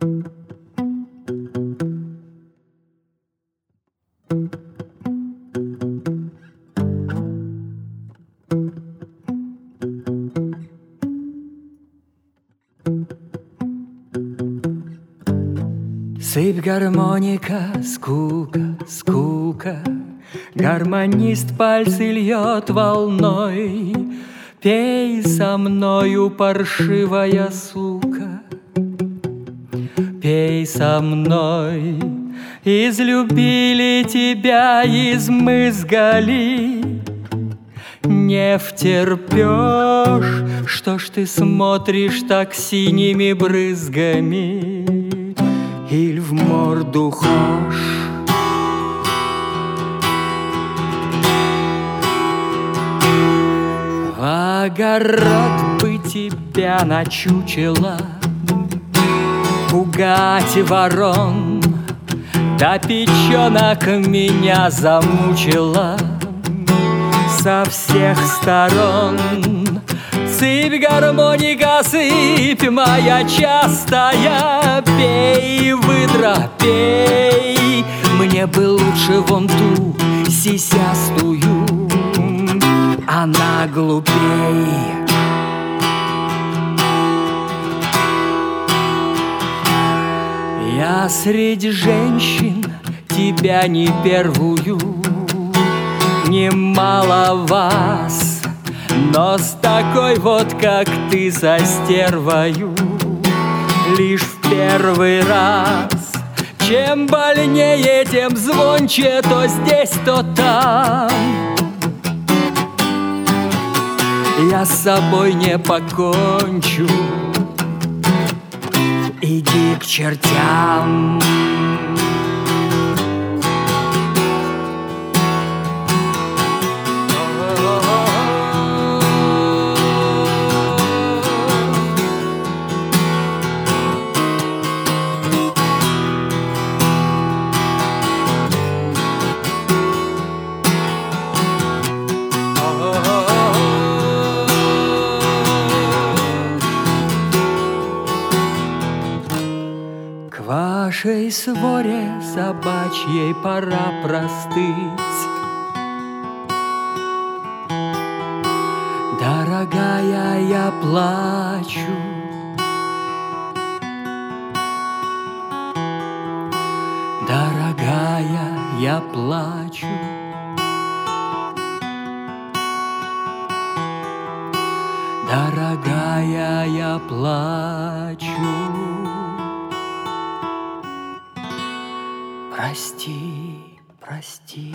Сыпь гармоника, скука, скука, Гармонист пальцы льет волной, Пей со мною, паршивая сука, Пей со мной, Излюбили тебя, измызгали, Не втерпешь, что ж ты смотришь так синими брызгами, Иль в морду хошь. Огород бы тебя начучила Пугать ворон. Да печенок меня замучила Со всех сторон. Сыпь, гармоника, сыпь, моя частая. Пей, выдра, пей. Мне бы лучше вон ту сисястую. Она глупей Я среди женщин тебя не первую. Немало вас но с такой вот, как ты, за стервою. Лишь в первый раз Чем больнее, тем звонче То здесь, то там. Я с собой не покончу Иди к чертям вашей своре собачьей пора простыть. Дорогая, я плачу. Дорогая, я плачу. Дорогая, я плачу. Прости, прости.